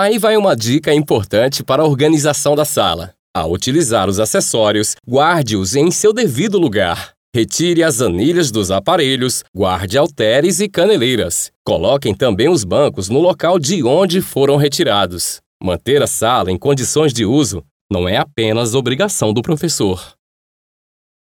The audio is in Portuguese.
Aí vai uma dica importante para a organização da sala. Ao utilizar os acessórios, guarde-os em seu devido lugar. Retire as anilhas dos aparelhos, guarde halteres e caneleiras. Coloquem também os bancos no local de onde foram retirados. Manter a sala em condições de uso não é apenas obrigação do professor.